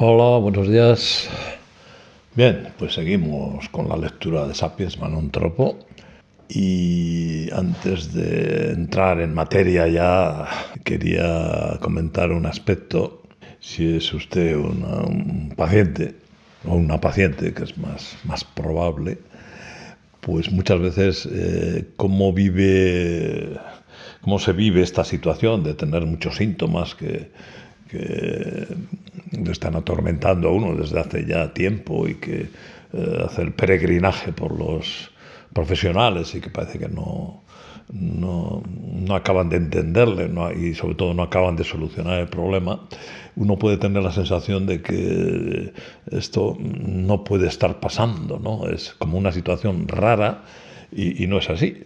Hola, buenos días. Bien, pues seguimos con la lectura de Sapiens Manon Tropo. Y antes de entrar en materia ya quería comentar un aspecto. Si es usted un paciente o una paciente, que es más, más probable, pues muchas veces eh, cómo vive, cómo se vive esta situación de tener muchos síntomas que le están atormentando a uno desde hace ya tiempo y que eh, hace el peregrinaje por los profesionales y que parece que no, no, no acaban de entenderle y sobre todo no acaban de solucionar el problema, uno puede tener la sensación de que esto no puede estar pasando, ¿no? Es como una situación rara y, y no es así.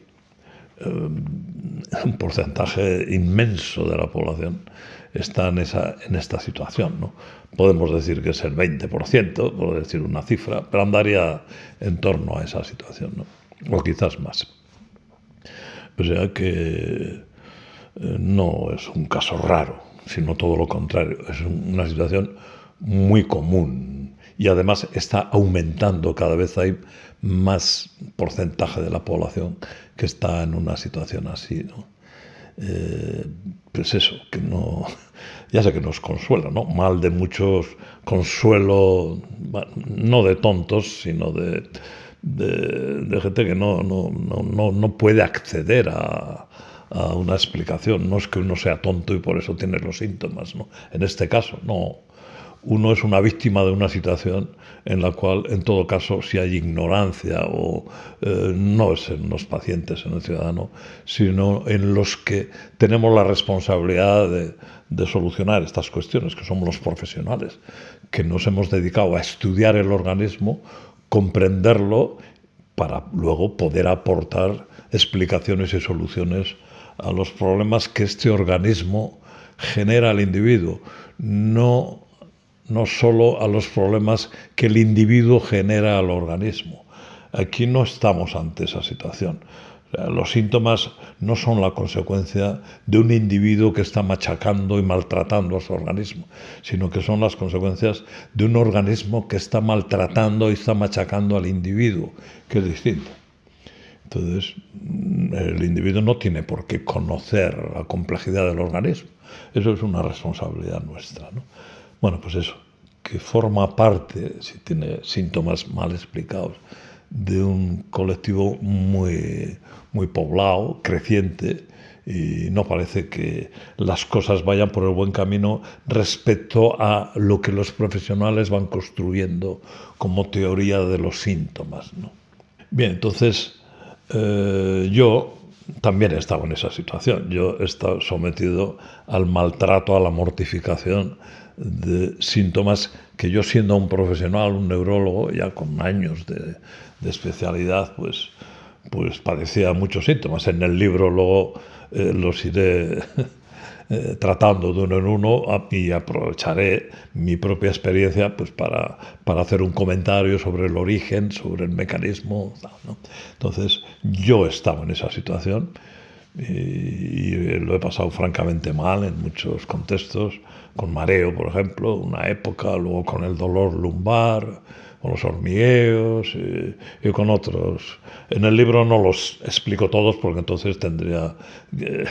Eh, un porcentaje inmenso de la población está en, esa, en esta situación. ¿no? Podemos decir que es el 20%, por decir una cifra, pero andaría en torno a esa situación, ¿no? o quizás más. O sea que eh, no es un caso raro, sino todo lo contrario, es una situación muy común y además está aumentando cada vez hay más porcentaje de la población que está en una situación así, ¿no? Eh, pues eso, que no, ya sé que nos consuela, ¿no? Mal de muchos, consuelo, no de tontos, sino de, gente que no, no, no, no puede acceder a, a, una explicación. No es que uno sea tonto y por eso tiene los síntomas, ¿no? En este caso, no. Uno es una víctima de una situación en la cual, en todo caso, si hay ignorancia o eh, no es en los pacientes, en el ciudadano, sino en los que tenemos la responsabilidad de, de solucionar estas cuestiones, que somos los profesionales, que nos hemos dedicado a estudiar el organismo comprenderlo para luego poder aportar explicaciones y soluciones a los problemas que este organismo genera al individuo, no, no solo a los problemas que el individuo genera al organismo. Aquí no estamos ante esa situación. Los síntomas no son la consecuencia de un individuo que está machacando y maltratando a su organismo, sino que son las consecuencias de un organismo que está maltratando y está machacando al individuo, que es distinto. Entonces, el individuo no tiene por qué conocer la complejidad del organismo. Eso es una responsabilidad nuestra. Bueno, pues eso, que forma parte, si tiene síntomas mal explicados, de un colectivo muy, muy poblado, creciente, y no parece que las cosas vayan por el buen camino respecto a lo que los profesionales van construyendo como teoría de los síntomas. ¿no? Bien, entonces eh, yo también he estado en esa situación. Yo he estado sometido al maltrato, a la mortificación de síntomas que yo siendo un profesional, un neurólogo, ya con años de, de especialidad, pues, pues padecía muchos síntomas. En el libro luego eh, los iré eh, tratando de uno en uno y aprovecharé mi propia experiencia pues, para, para hacer un comentario sobre el origen, sobre el mecanismo. Entonces, yo estaba en esa situación y, lo he pasado francamente mal en muchos contextos, con mareo, por ejemplo, una época, luego con el dolor lumbar, con los hormigueos y, con otros. En el libro no los explico todos porque entonces tendría eh,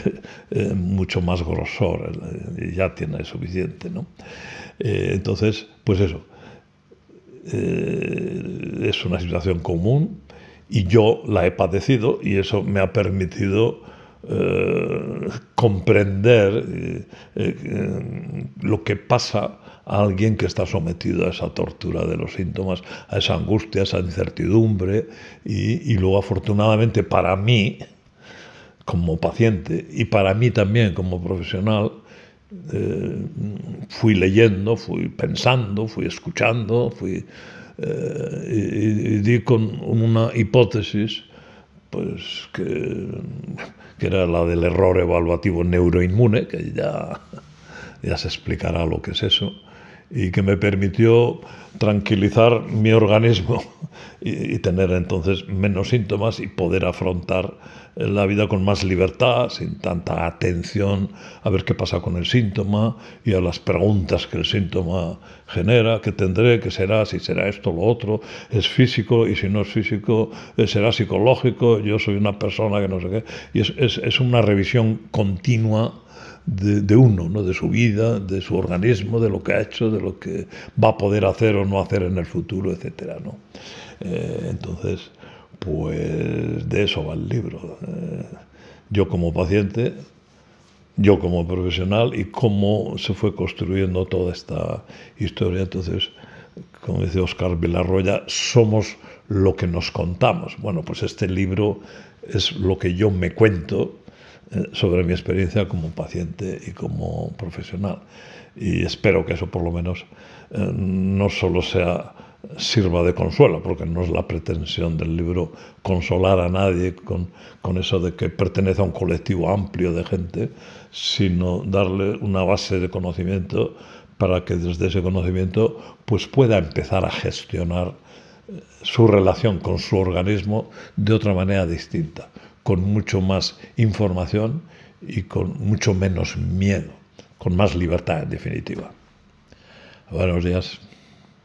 eh, mucho más grosor eh, y ya tiene suficiente. ¿no? entonces, pues eso, es una situación común y yo la he padecido y eso me ha permitido comprender lo que pasa a alguien que está sometido a esa tortura de los síntomas, a esa angustia, a esa incertidumbre. Y, luego, afortunadamente, para mí, como paciente, y para mí también como profesional, eh, fui leyendo, fui pensando, fui escuchando, fui, eh, y, di con una hipótesis pues que, que, era la del error evaluativo neuroinmune, que ya, ya se explicará lo que es eso, y que me permitió tranquilizar mi organismo y, tener entonces menos síntomas y poder afrontar la vida con más libertad, sin tanta atención a ver qué pasa con el síntoma y a las preguntas que el síntoma genera, qué tendré, qué será, si será esto lo otro, es físico y si no es físico, eh, será psicológico, yo soy una persona que no sé qué. Y es, es, es una revisión continua de, uno, ¿no? de su vida, de su organismo, de lo que ha hecho, de lo que va a poder hacer o no hacer en el futuro, etc. ¿no? Eh, entonces, pues de eso va el libro. Eh, yo como paciente, yo como profesional y cómo se fue construyendo toda esta historia. Entonces, como dice Oscar Villarroya, somos lo que nos contamos. Bueno, pues este libro es lo que yo me cuento sobre mi experiencia como paciente y como profesional. Y espero que eso por lo menos eh, no solo sea sirva de consuelo, porque no es la pretensión del libro consolar a nadie con, con, eso de que pertenece a un colectivo amplio de gente, sino darle una base de conocimiento para que desde ese conocimiento pues pueda empezar a gestionar eh, su relación con su organismo de otra manera distinta con mucho más información y con mucho menos miedo, con más libertad en definitiva. Buenos días.